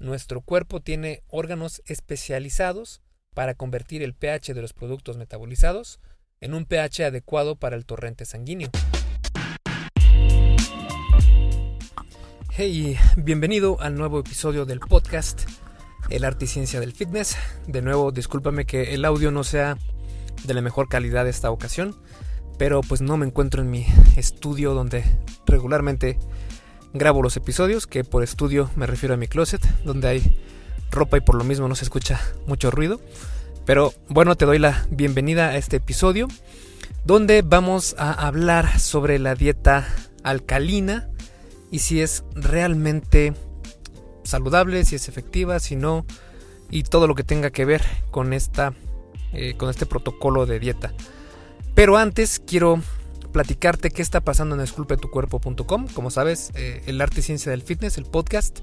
nuestro cuerpo tiene órganos especializados para convertir el pH de los productos metabolizados en un pH adecuado para el torrente sanguíneo. Hey, bienvenido al nuevo episodio del podcast El arte y ciencia del fitness. De nuevo, discúlpame que el audio no sea de la mejor calidad esta ocasión, pero pues no me encuentro en mi estudio donde regularmente grabo los episodios, que por estudio me refiero a mi closet, donde hay ropa y por lo mismo no se escucha mucho ruido. Pero bueno, te doy la bienvenida a este episodio, donde vamos a hablar sobre la dieta alcalina y si es realmente saludable, si es efectiva, si no, y todo lo que tenga que ver con, esta, eh, con este protocolo de dieta. Pero antes quiero platicarte qué está pasando en esculpetucuerpo.com. Como sabes, eh, el arte y ciencia del fitness, el podcast,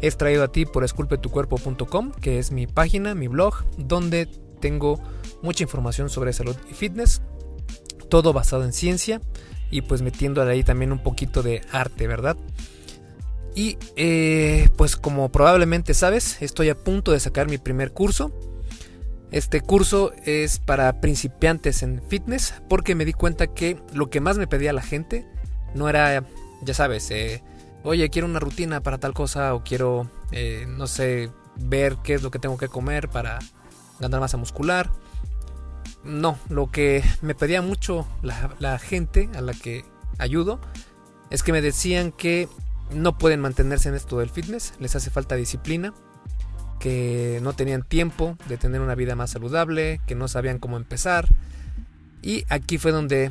es traído a ti por esculpetucuerpo.com, que es mi página, mi blog, donde tengo mucha información sobre salud y fitness, todo basado en ciencia y pues metiendo ahí también un poquito de arte, ¿verdad? Y eh, pues como probablemente sabes, estoy a punto de sacar mi primer curso. Este curso es para principiantes en fitness porque me di cuenta que lo que más me pedía la gente no era, ya sabes, eh, oye, quiero una rutina para tal cosa o quiero, eh, no sé, ver qué es lo que tengo que comer para ganar masa muscular. No, lo que me pedía mucho la, la gente a la que ayudo es que me decían que no pueden mantenerse en esto del fitness, les hace falta disciplina, que no tenían tiempo de tener una vida más saludable, que no sabían cómo empezar. Y aquí fue donde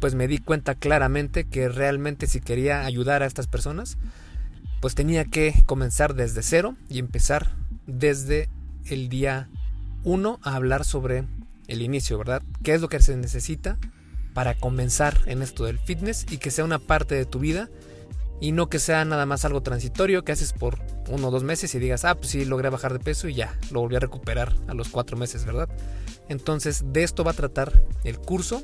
pues me di cuenta claramente que realmente si quería ayudar a estas personas, pues tenía que comenzar desde cero y empezar desde el día 1 a hablar sobre el inicio, ¿verdad? ¿Qué es lo que se necesita para comenzar en esto del fitness y que sea una parte de tu vida y no que sea nada más algo transitorio que haces por uno o dos meses y digas, ah, pues sí, logré bajar de peso y ya, lo volví a recuperar a los cuatro meses, ¿verdad? Entonces, de esto va a tratar el curso.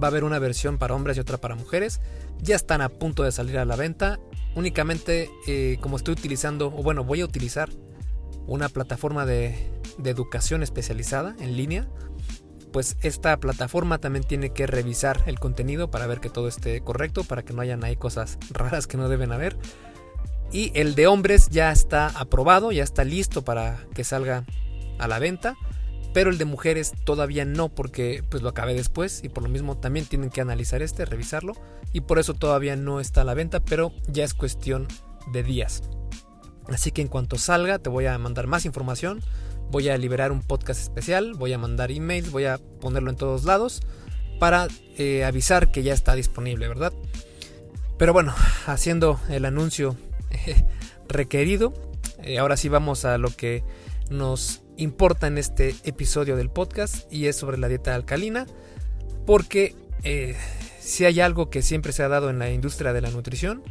Va a haber una versión para hombres y otra para mujeres. Ya están a punto de salir a la venta. Únicamente, eh, como estoy utilizando, o bueno, voy a utilizar una plataforma de, de educación especializada en línea pues esta plataforma también tiene que revisar el contenido para ver que todo esté correcto, para que no hayan ahí cosas raras que no deben haber. Y el de hombres ya está aprobado, ya está listo para que salga a la venta. Pero el de mujeres todavía no, porque pues lo acabé después y por lo mismo también tienen que analizar este, revisarlo. Y por eso todavía no está a la venta, pero ya es cuestión de días. Así que en cuanto salga te voy a mandar más información voy a liberar un podcast especial, voy a mandar emails, voy a ponerlo en todos lados para eh, avisar que ya está disponible, ¿verdad? Pero bueno, haciendo el anuncio requerido, eh, ahora sí vamos a lo que nos importa en este episodio del podcast y es sobre la dieta alcalina, porque eh, si hay algo que siempre se ha dado en la industria de la nutrición,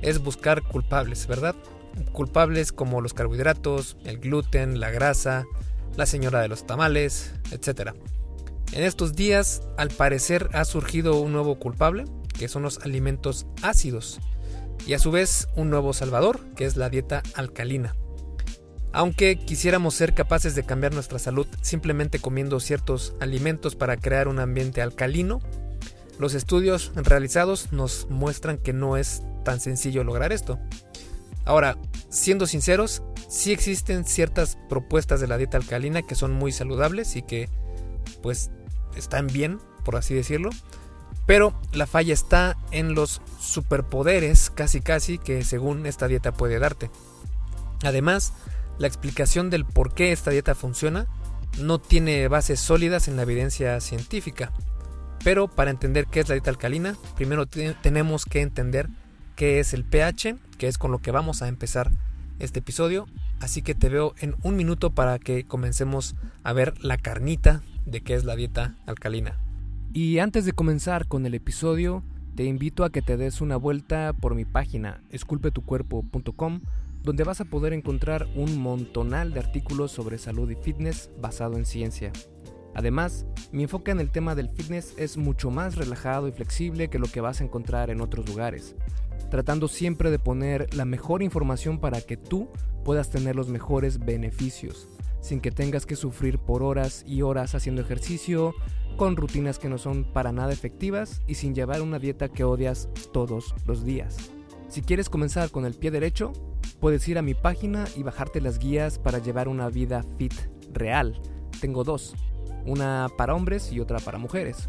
es buscar culpables, ¿verdad? Culpables como los carbohidratos, el gluten, la grasa, la señora de los tamales, etc. En estos días, al parecer, ha surgido un nuevo culpable, que son los alimentos ácidos, y a su vez un nuevo salvador, que es la dieta alcalina. Aunque quisiéramos ser capaces de cambiar nuestra salud simplemente comiendo ciertos alimentos para crear un ambiente alcalino, los estudios realizados nos muestran que no es tan sencillo lograr esto. Ahora, siendo sinceros, sí existen ciertas propuestas de la dieta alcalina que son muy saludables y que pues están bien, por así decirlo. Pero la falla está en los superpoderes casi casi que según esta dieta puede darte. Además, la explicación del por qué esta dieta funciona no tiene bases sólidas en la evidencia científica. Pero para entender qué es la dieta alcalina, primero tenemos que entender qué es el pH, que es con lo que vamos a empezar este episodio. Así que te veo en un minuto para que comencemos a ver la carnita de qué es la dieta alcalina. Y antes de comenzar con el episodio, te invito a que te des una vuelta por mi página esculpetucuerpo.com, donde vas a poder encontrar un montonal de artículos sobre salud y fitness basado en ciencia. Además, mi enfoque en el tema del fitness es mucho más relajado y flexible que lo que vas a encontrar en otros lugares. Tratando siempre de poner la mejor información para que tú puedas tener los mejores beneficios, sin que tengas que sufrir por horas y horas haciendo ejercicio, con rutinas que no son para nada efectivas y sin llevar una dieta que odias todos los días. Si quieres comenzar con el pie derecho, puedes ir a mi página y bajarte las guías para llevar una vida fit real. Tengo dos, una para hombres y otra para mujeres.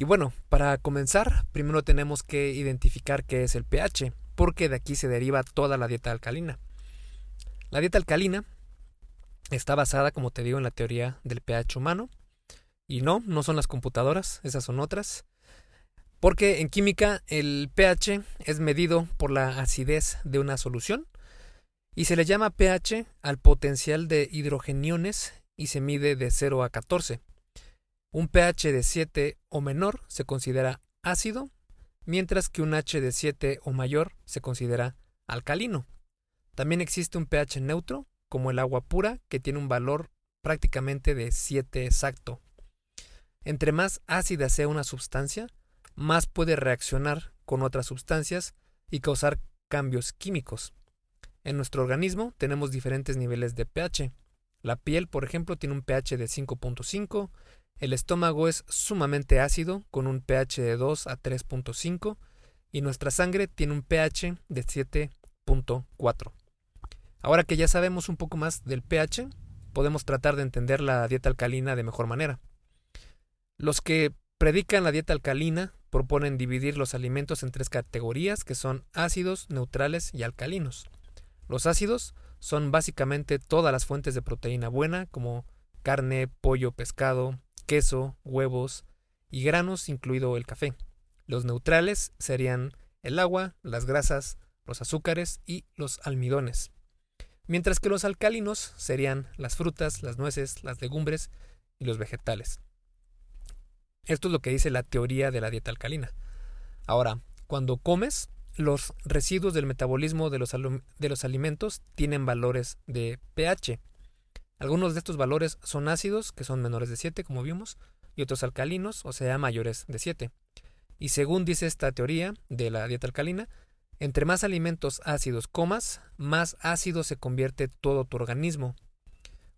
Y bueno, para comenzar, primero tenemos que identificar qué es el pH, porque de aquí se deriva toda la dieta alcalina. La dieta alcalina está basada, como te digo, en la teoría del pH humano. Y no, no son las computadoras, esas son otras. Porque en química el pH es medido por la acidez de una solución y se le llama pH al potencial de hidrogeniones y se mide de 0 a 14. Un pH de 7 o menor se considera ácido, mientras que un H de 7 o mayor se considera alcalino. También existe un pH neutro, como el agua pura, que tiene un valor prácticamente de 7 exacto. Entre más ácida sea una sustancia, más puede reaccionar con otras sustancias y causar cambios químicos. En nuestro organismo tenemos diferentes niveles de pH. La piel, por ejemplo, tiene un pH de 5.5, el estómago es sumamente ácido, con un pH de 2 a 3.5, y nuestra sangre tiene un pH de 7.4. Ahora que ya sabemos un poco más del pH, podemos tratar de entender la dieta alcalina de mejor manera. Los que predican la dieta alcalina proponen dividir los alimentos en tres categorías que son ácidos, neutrales y alcalinos. Los ácidos son básicamente todas las fuentes de proteína buena como carne, pollo, pescado, queso, huevos y granos, incluido el café. Los neutrales serían el agua, las grasas, los azúcares y los almidones. Mientras que los alcalinos serían las frutas, las nueces, las legumbres y los vegetales. Esto es lo que dice la teoría de la dieta alcalina. Ahora, cuando comes, los residuos del metabolismo de los, de los alimentos tienen valores de pH, algunos de estos valores son ácidos, que son menores de 7, como vimos, y otros alcalinos, o sea, mayores de 7. Y según dice esta teoría de la dieta alcalina, entre más alimentos ácidos comas, más ácido se convierte todo tu organismo.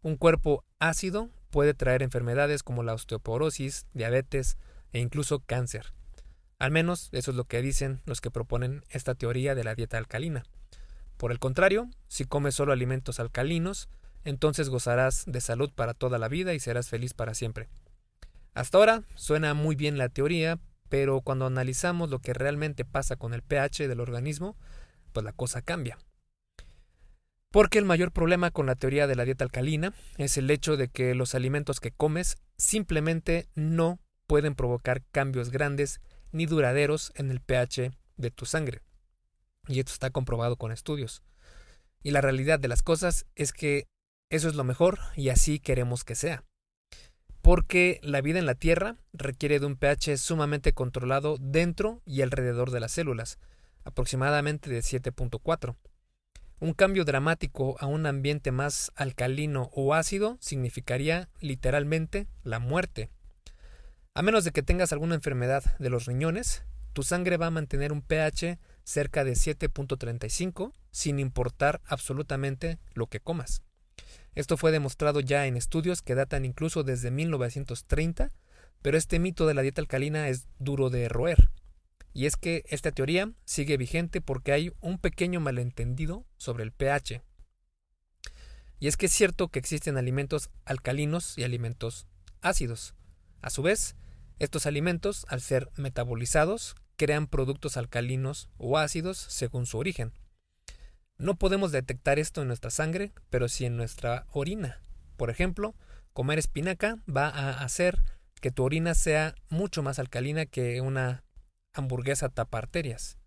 Un cuerpo ácido puede traer enfermedades como la osteoporosis, diabetes e incluso cáncer. Al menos eso es lo que dicen los que proponen esta teoría de la dieta alcalina. Por el contrario, si comes solo alimentos alcalinos, entonces gozarás de salud para toda la vida y serás feliz para siempre. Hasta ahora suena muy bien la teoría, pero cuando analizamos lo que realmente pasa con el pH del organismo, pues la cosa cambia. Porque el mayor problema con la teoría de la dieta alcalina es el hecho de que los alimentos que comes simplemente no pueden provocar cambios grandes ni duraderos en el pH de tu sangre. Y esto está comprobado con estudios. Y la realidad de las cosas es que eso es lo mejor y así queremos que sea. Porque la vida en la Tierra requiere de un pH sumamente controlado dentro y alrededor de las células, aproximadamente de 7.4. Un cambio dramático a un ambiente más alcalino o ácido significaría literalmente la muerte. A menos de que tengas alguna enfermedad de los riñones, tu sangre va a mantener un pH cerca de 7.35 sin importar absolutamente lo que comas. Esto fue demostrado ya en estudios que datan incluso desde 1930, pero este mito de la dieta alcalina es duro de roer. Y es que esta teoría sigue vigente porque hay un pequeño malentendido sobre el pH. Y es que es cierto que existen alimentos alcalinos y alimentos ácidos. A su vez, estos alimentos, al ser metabolizados, crean productos alcalinos o ácidos según su origen. No podemos detectar esto en nuestra sangre, pero sí en nuestra orina. Por ejemplo, comer espinaca va a hacer que tu orina sea mucho más alcalina que una hamburguesa tapa arterias.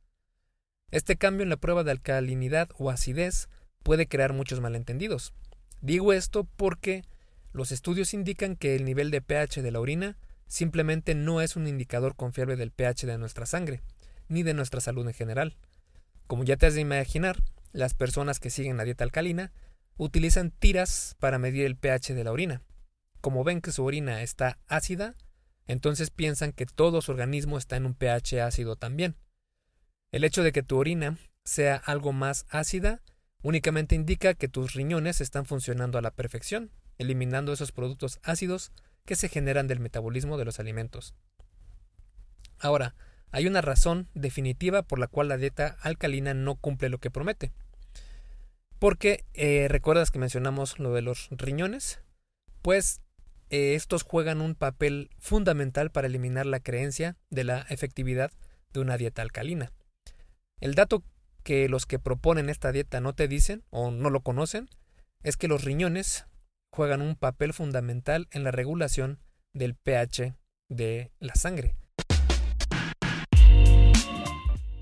Este cambio en la prueba de alcalinidad o acidez puede crear muchos malentendidos. Digo esto porque los estudios indican que el nivel de pH de la orina simplemente no es un indicador confiable del pH de nuestra sangre, ni de nuestra salud en general. Como ya te has de imaginar, las personas que siguen la dieta alcalina utilizan tiras para medir el pH de la orina. Como ven que su orina está ácida, entonces piensan que todo su organismo está en un pH ácido también. El hecho de que tu orina sea algo más ácida únicamente indica que tus riñones están funcionando a la perfección, eliminando esos productos ácidos que se generan del metabolismo de los alimentos. Ahora, hay una razón definitiva por la cual la dieta alcalina no cumple lo que promete. Porque eh, recuerdas que mencionamos lo de los riñones, pues eh, estos juegan un papel fundamental para eliminar la creencia de la efectividad de una dieta alcalina. El dato que los que proponen esta dieta no te dicen o no lo conocen es que los riñones juegan un papel fundamental en la regulación del pH de la sangre.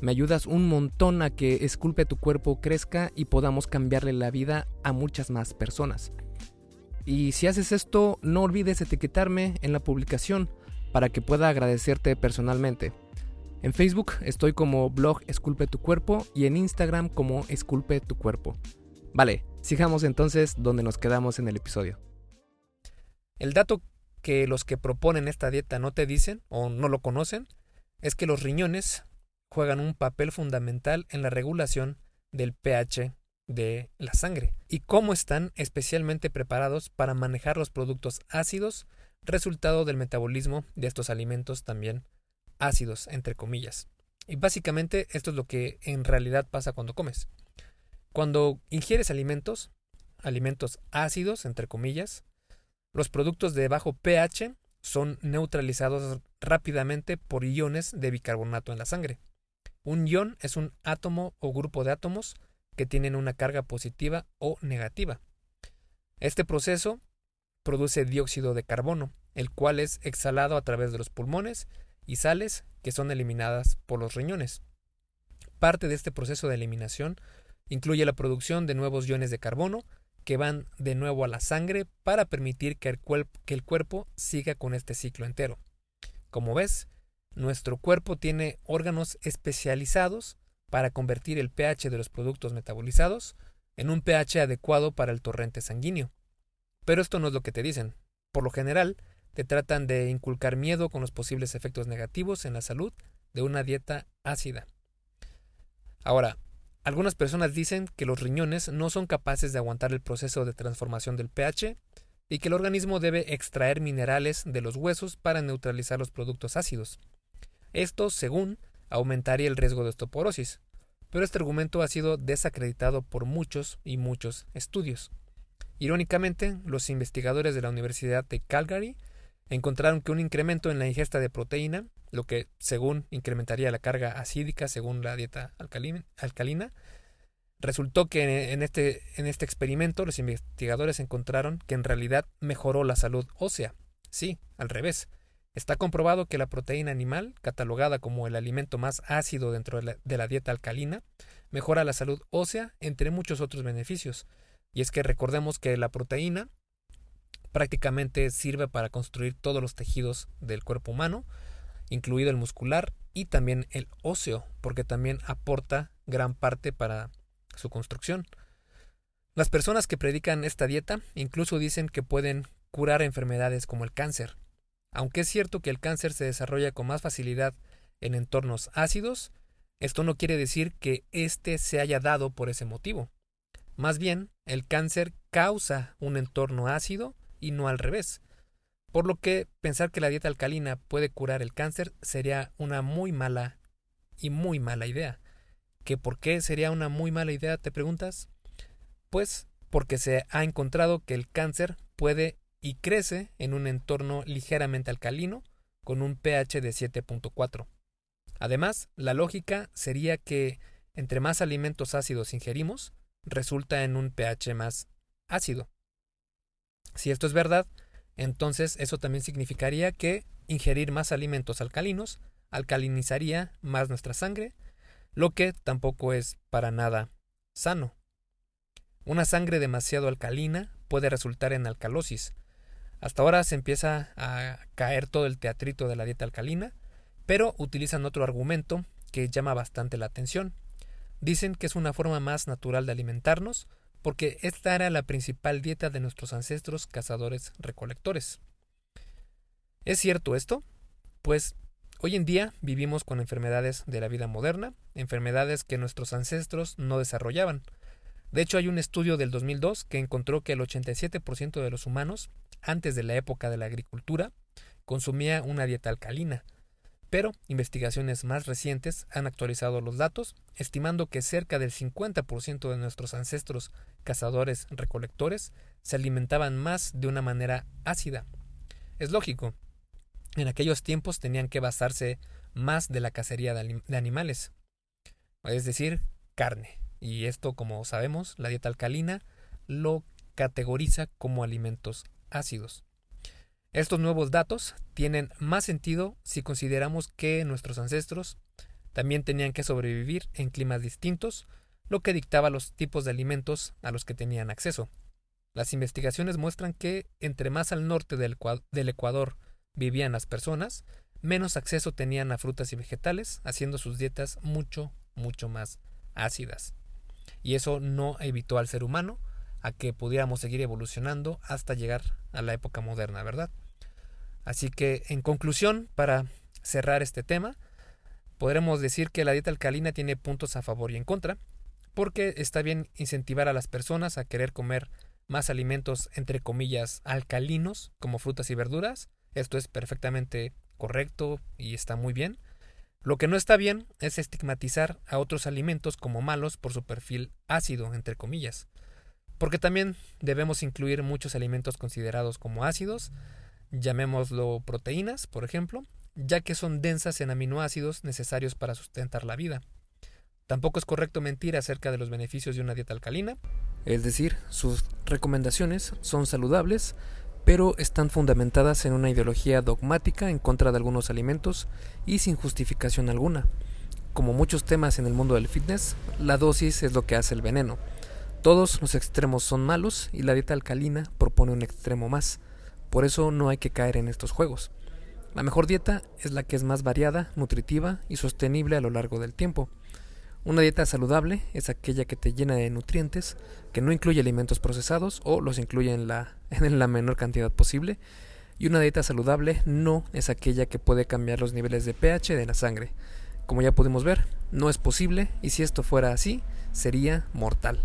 me ayudas un montón a que Esculpe tu cuerpo crezca y podamos cambiarle la vida a muchas más personas. Y si haces esto, no olvides etiquetarme en la publicación para que pueda agradecerte personalmente. En Facebook estoy como blog Esculpe tu cuerpo y en Instagram como Esculpe tu cuerpo. Vale, sigamos entonces donde nos quedamos en el episodio. El dato que los que proponen esta dieta no te dicen o no lo conocen es que los riñones juegan un papel fundamental en la regulación del pH de la sangre y cómo están especialmente preparados para manejar los productos ácidos resultado del metabolismo de estos alimentos también ácidos entre comillas. Y básicamente esto es lo que en realidad pasa cuando comes. Cuando ingieres alimentos, alimentos ácidos entre comillas, los productos de bajo pH son neutralizados rápidamente por iones de bicarbonato en la sangre. Un ion es un átomo o grupo de átomos que tienen una carga positiva o negativa. Este proceso produce dióxido de carbono, el cual es exhalado a través de los pulmones y sales que son eliminadas por los riñones. Parte de este proceso de eliminación incluye la producción de nuevos iones de carbono que van de nuevo a la sangre para permitir que el, que el cuerpo siga con este ciclo entero. Como ves, nuestro cuerpo tiene órganos especializados para convertir el pH de los productos metabolizados en un pH adecuado para el torrente sanguíneo. Pero esto no es lo que te dicen. Por lo general, te tratan de inculcar miedo con los posibles efectos negativos en la salud de una dieta ácida. Ahora, algunas personas dicen que los riñones no son capaces de aguantar el proceso de transformación del pH y que el organismo debe extraer minerales de los huesos para neutralizar los productos ácidos. Esto, según, aumentaría el riesgo de osteoporosis, pero este argumento ha sido desacreditado por muchos y muchos estudios. Irónicamente, los investigadores de la Universidad de Calgary encontraron que un incremento en la ingesta de proteína lo que según incrementaría la carga acídica según la dieta alcalina. Resultó que en este, en este experimento los investigadores encontraron que en realidad mejoró la salud ósea. Sí, al revés. Está comprobado que la proteína animal, catalogada como el alimento más ácido dentro de la dieta alcalina, mejora la salud ósea entre muchos otros beneficios. Y es que recordemos que la proteína prácticamente sirve para construir todos los tejidos del cuerpo humano, incluido el muscular y también el óseo, porque también aporta gran parte para su construcción. Las personas que predican esta dieta incluso dicen que pueden curar enfermedades como el cáncer. Aunque es cierto que el cáncer se desarrolla con más facilidad en entornos ácidos, esto no quiere decir que éste se haya dado por ese motivo. Más bien, el cáncer causa un entorno ácido y no al revés. Por lo que pensar que la dieta alcalina puede curar el cáncer sería una muy mala y muy mala idea. ¿Que por qué sería una muy mala idea, te preguntas? Pues porque se ha encontrado que el cáncer puede y crece en un entorno ligeramente alcalino con un pH de 7.4. Además, la lógica sería que entre más alimentos ácidos ingerimos, resulta en un pH más ácido. Si esto es verdad, entonces eso también significaría que ingerir más alimentos alcalinos alcalinizaría más nuestra sangre, lo que tampoco es para nada sano. Una sangre demasiado alcalina puede resultar en alcalosis. Hasta ahora se empieza a caer todo el teatrito de la dieta alcalina, pero utilizan otro argumento que llama bastante la atención. Dicen que es una forma más natural de alimentarnos, porque esta era la principal dieta de nuestros ancestros cazadores recolectores. ¿Es cierto esto? Pues hoy en día vivimos con enfermedades de la vida moderna, enfermedades que nuestros ancestros no desarrollaban. De hecho, hay un estudio del 2002 que encontró que el 87% de los humanos, antes de la época de la agricultura, consumía una dieta alcalina, pero investigaciones más recientes han actualizado los datos, estimando que cerca del 50% de nuestros ancestros cazadores recolectores se alimentaban más de una manera ácida. Es lógico, en aquellos tiempos tenían que basarse más de la cacería de, animales, es decir, carne. Y esto, como sabemos, la dieta alcalina lo categoriza como alimentos ácidos. Estos nuevos datos tienen más sentido si consideramos que nuestros ancestros también tenían que sobrevivir en climas distintos, lo que dictaba los tipos de alimentos a los que tenían acceso. Las investigaciones muestran que entre más al norte del, Ecuador vivían las personas, menos acceso tenían a frutas y vegetales, haciendo sus dietas mucho, mucho más ácidas. Y eso no evitó al ser humano a que pudiéramos seguir evolucionando hasta llegar a la época moderna, ¿verdad? Así que, en conclusión, para cerrar este tema, podremos decir que la dieta alcalina tiene puntos a favor y en contra, porque está bien incentivar a las personas a querer comer más alimentos entre comillas alcalinos, como frutas y verduras. Esto es perfectamente correcto y está muy bien. Lo que no está bien es estigmatizar a otros alimentos como malos por su perfil ácido, entre comillas porque también debemos incluir muchos alimentos considerados como ácidos, llamémoslo proteínas, por ejemplo, ya que son densas en aminoácidos necesarios para sustentar la vida. Tampoco es correcto mentir acerca de los beneficios de una dieta alcalina, es decir, sus recomendaciones son saludables, pero están fundamentadas en una ideología dogmática en contra de algunos alimentos y sin justificación alguna. Como muchos temas en el mundo del fitness, la dosis es lo que hace el veneno. Todos los extremos son malos y la dieta alcalina propone un extremo más. Por eso no hay que caer en estos juegos. La mejor dieta es la que es más variada, nutritiva y sostenible a lo largo del tiempo. Una dieta saludable es aquella que te llena de nutrientes, que no incluye alimentos procesados o los incluye en la, en la menor cantidad posible. Y una dieta saludable no es aquella que puede cambiar los niveles de pH de la sangre. Como ya pudimos ver, no es posible y si esto fuera así, sería mortal.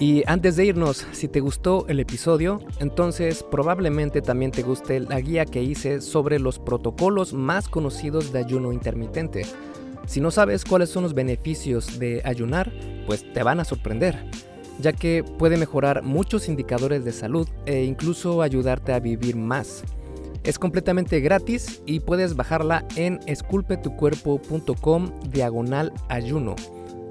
Y antes de irnos, si te gustó el episodio, entonces probablemente también te guste la guía que hice sobre los protocolos más conocidos de ayuno intermitente. Si no sabes cuáles son los beneficios de ayunar, pues te van a sorprender, ya que puede mejorar muchos indicadores de salud e incluso ayudarte a vivir más. Es completamente gratis y puedes bajarla en esculpetucuerpo.com diagonal ayuno.